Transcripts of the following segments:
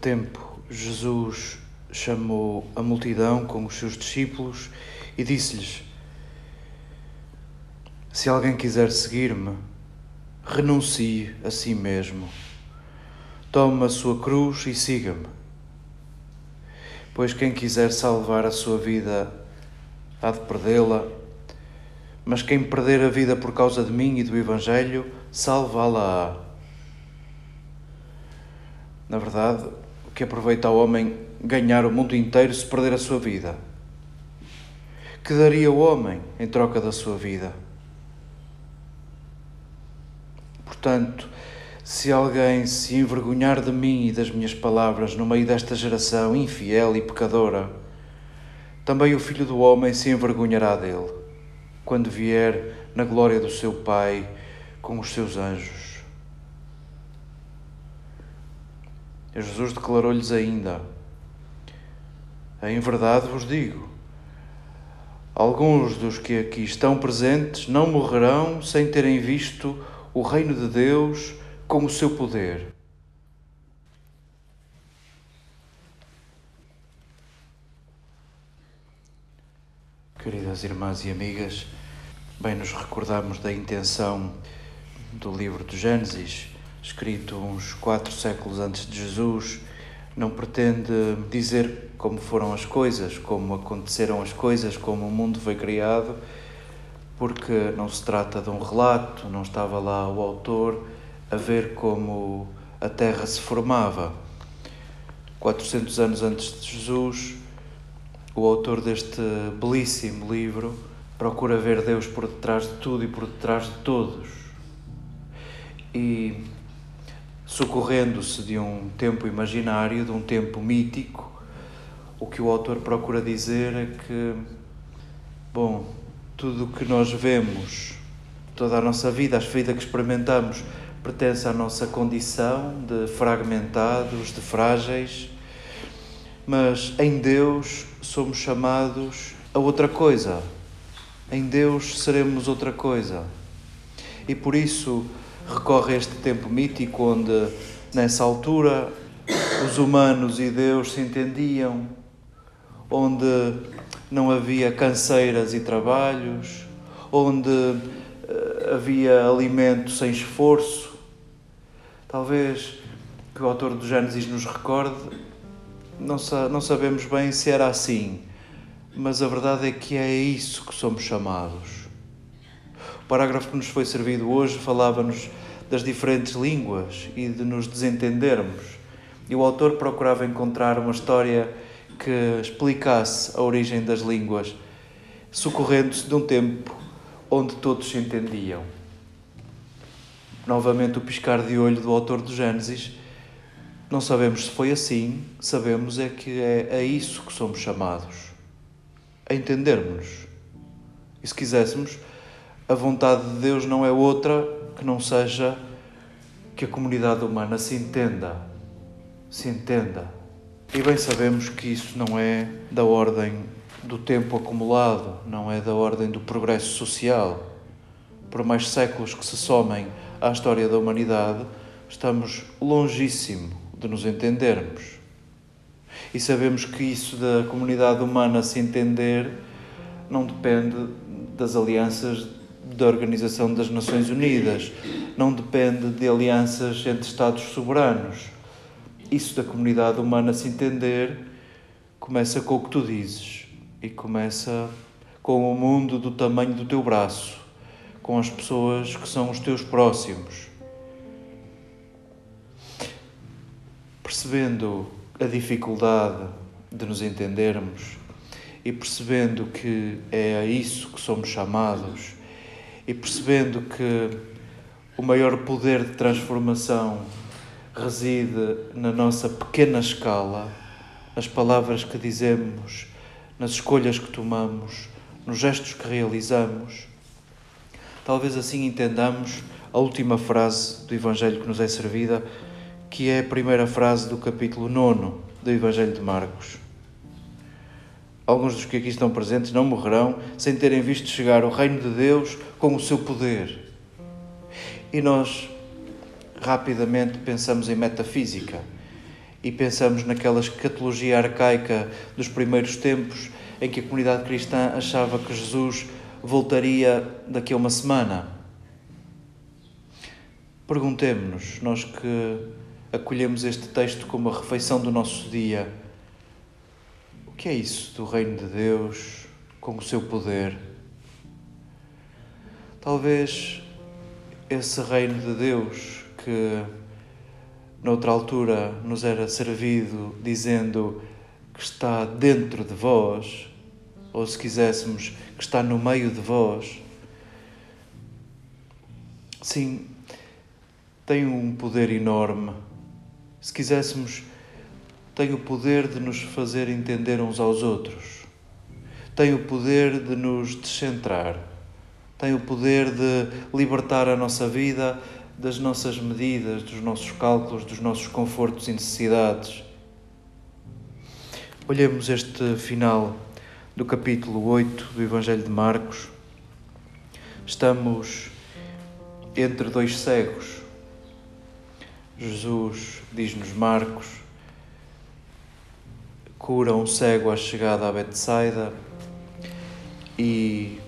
tempo, Jesus chamou a multidão com os seus discípulos e disse-lhes: Se alguém quiser seguir-me, renuncie a si mesmo. Tome a sua cruz e siga-me. Pois quem quiser salvar a sua vida há de perdê-la, mas quem perder a vida por causa de mim e do Evangelho, salvá-la-á. Na verdade, o que aproveita ao homem ganhar o mundo inteiro se perder a sua vida? Que daria o homem em troca da sua vida? Portanto, se alguém se envergonhar de mim e das minhas palavras no meio desta geração infiel e pecadora, também o Filho do Homem se envergonhará dele, quando vier na glória do seu Pai com os seus anjos. E Jesus declarou-lhes ainda: Em verdade vos digo, alguns dos que aqui estão presentes não morrerão sem terem visto o reino de Deus com o seu poder. Queridas irmãs e amigas, bem nos recordamos da intenção do livro do Gênesis, escrito uns quatro séculos antes de Jesus, não pretende dizer como foram as coisas, como aconteceram as coisas, como o mundo foi criado, porque não se trata de um relato, não estava lá o autor a ver como a Terra se formava. 400 anos antes de Jesus, o autor deste belíssimo livro procura ver Deus por detrás de tudo e por detrás de todos. E socorrendo-se de um tempo imaginário, de um tempo mítico, o que o autor procura dizer é que, bom, tudo o que nós vemos, toda a nossa vida, a vida que experimentamos, pertence à nossa condição de fragmentados, de frágeis, mas em Deus somos chamados a outra coisa. Em Deus seremos outra coisa. E por isso recorre a este tempo mítico onde, nessa altura, os humanos e Deus se entendiam, onde não havia canseiras e trabalhos, onde uh, havia alimento sem esforço. Talvez que o autor do Gênesis nos recorde não, sa não sabemos bem se era assim, mas a verdade é que é isso que somos chamados. O parágrafo que nos foi servido hoje falava-nos das diferentes línguas e de nos desentendermos. E o autor procurava encontrar uma história que explicasse a origem das línguas, socorrendo-se de um tempo onde todos se entendiam. Novamente, o piscar de olho do autor do Gênesis não sabemos se foi assim, sabemos é que é a isso que somos chamados, a entendermos-nos. E se quiséssemos, a vontade de Deus não é outra que não seja que a comunidade humana se entenda, se entenda. E bem sabemos que isso não é da ordem do tempo acumulado, não é da ordem do progresso social. Por mais séculos que se somem à história da humanidade, estamos longíssimo de nos entendermos. E sabemos que isso da comunidade humana se entender não depende das alianças da Organização das Nações Unidas, não depende de alianças entre Estados soberanos. Isso da comunidade humana se entender começa com o que tu dizes e começa com o mundo do tamanho do teu braço, com as pessoas que são os teus próximos percebendo a dificuldade de nos entendermos e percebendo que é a isso que somos chamados e percebendo que o maior poder de transformação reside na nossa pequena escala, nas palavras que dizemos, nas escolhas que tomamos, nos gestos que realizamos. Talvez assim entendamos a última frase do Evangelho que nos é servida que é a primeira frase do capítulo 9 do Evangelho de Marcos. Alguns dos que aqui estão presentes não morrerão sem terem visto chegar o reino de Deus com o seu poder. E nós rapidamente pensamos em metafísica e pensamos naquela escatologia arcaica dos primeiros tempos em que a comunidade cristã achava que Jesus voltaria daqui a uma semana. Perguntemos-nos, nós que acolhemos este texto como a refeição do nosso dia, que é isso do Reino de Deus com o seu poder? Talvez esse Reino de Deus que noutra altura nos era servido dizendo que está dentro de vós, ou se quiséssemos, que está no meio de vós. Sim, tem um poder enorme. Se quiséssemos, tem o poder de nos fazer entender uns aos outros. Tem o poder de nos descentrar. Tem o poder de libertar a nossa vida das nossas medidas, dos nossos cálculos, dos nossos confortos e necessidades. Olhemos este final do capítulo 8 do Evangelho de Marcos. Estamos entre dois cegos. Jesus, diz-nos Marcos, cura um cego à chegada a Betsaida e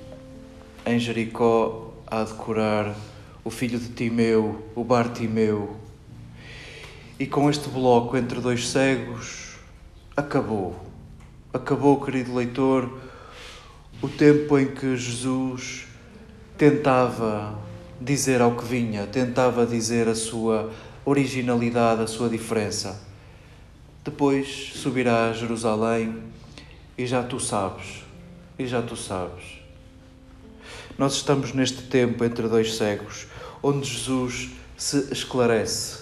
em Jericó há de curar o filho de Timeu, o Bartimeu. E com este bloco entre dois cegos, acabou. Acabou, querido leitor, o tempo em que Jesus tentava dizer ao que vinha, tentava dizer a sua originalidade, a sua diferença. Depois subirá a Jerusalém e já tu sabes, e já tu sabes. Nós estamos neste tempo entre dois cegos, onde Jesus se esclarece,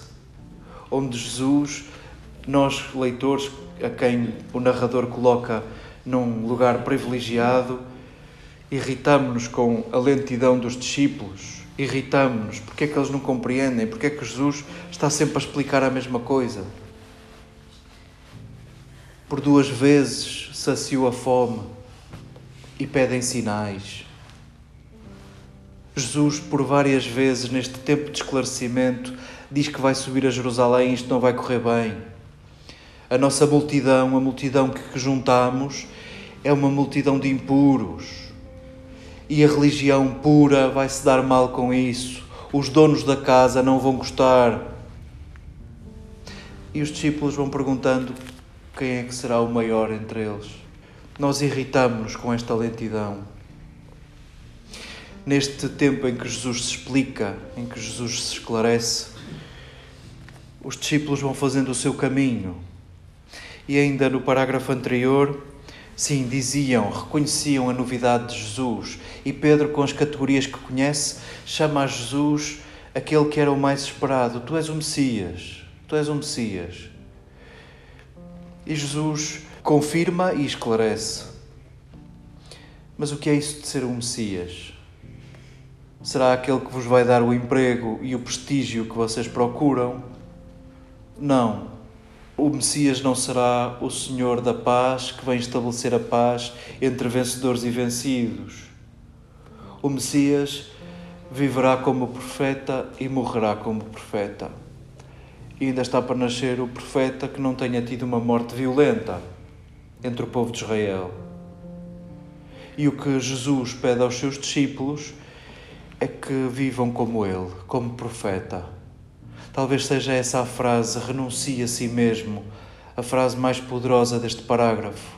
onde Jesus, nós leitores, a quem o narrador coloca num lugar privilegiado, irritamos-nos com a lentidão dos discípulos, irritamos-nos, porque é que eles não compreendem, porque é que Jesus está sempre a explicar a mesma coisa. Por duas vezes saciou a fome e pedem sinais. Jesus, por várias vezes, neste tempo de esclarecimento, diz que vai subir a Jerusalém e isto não vai correr bem. A nossa multidão, a multidão que juntamos, é uma multidão de impuros. E a religião pura vai se dar mal com isso. Os donos da casa não vão gostar. E os discípulos vão perguntando quem é que será o maior entre eles. Nós irritamos-nos com esta lentidão neste tempo em que Jesus se explica, em que Jesus se esclarece, os discípulos vão fazendo o seu caminho. E ainda no parágrafo anterior, sim, diziam, reconheciam a novidade de Jesus. E Pedro, com as categorias que conhece, chama a Jesus aquele que era o mais esperado: Tu és o Messias, tu és o Messias. E Jesus confirma e esclarece. Mas o que é isso de ser um Messias? Será aquele que vos vai dar o emprego e o prestígio que vocês procuram? Não. O Messias não será o Senhor da paz que vem estabelecer a paz entre vencedores e vencidos. O Messias viverá como profeta e morrerá como profeta. E ainda está para nascer o profeta que não tenha tido uma morte violenta entre o povo de Israel. E o que Jesus pede aos seus discípulos é que vivam como ele, como profeta. Talvez seja essa a frase, renuncie a si mesmo, a frase mais poderosa deste parágrafo.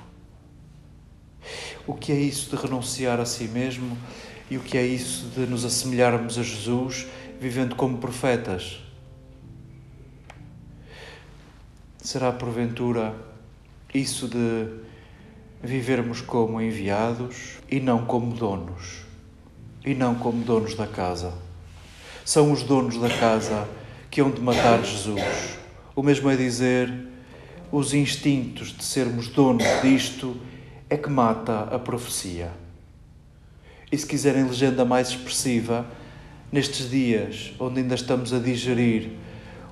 O que é isso de renunciar a si mesmo e o que é isso de nos assemelharmos a Jesus vivendo como profetas? Será porventura isso de vivermos como enviados e não como donos? e não como donos da casa. São os donos da casa que hão de matar Jesus. O mesmo é dizer, os instintos de sermos donos disto é que mata a profecia. E se quiserem legenda mais expressiva, nestes dias onde ainda estamos a digerir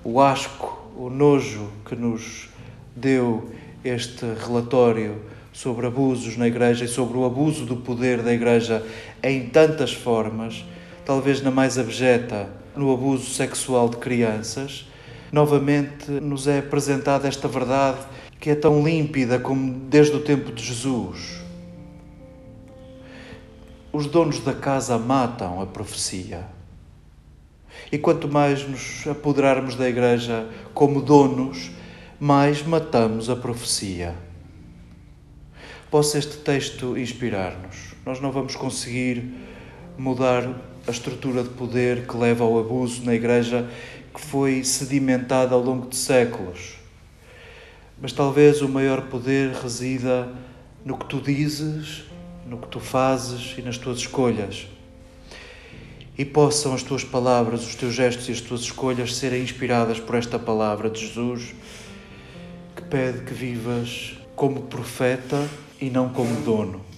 o asco, o nojo que nos deu este relatório sobre abusos na Igreja e sobre o abuso do poder da Igreja em tantas formas, talvez na mais abjeta, no abuso sexual de crianças, novamente nos é apresentada esta verdade que é tão límpida como desde o tempo de Jesus. Os donos da casa matam a profecia. E quanto mais nos apoderarmos da Igreja como donos, mais matamos a profecia. Possa este texto inspirar-nos. Nós não vamos conseguir mudar a estrutura de poder que leva ao abuso na Igreja que foi sedimentada ao longo de séculos. Mas talvez o maior poder resida no que tu dizes, no que tu fazes e nas tuas escolhas. E possam as tuas palavras, os teus gestos e as tuas escolhas serem inspiradas por esta palavra de Jesus, que pede que vivas como profeta e não como dono.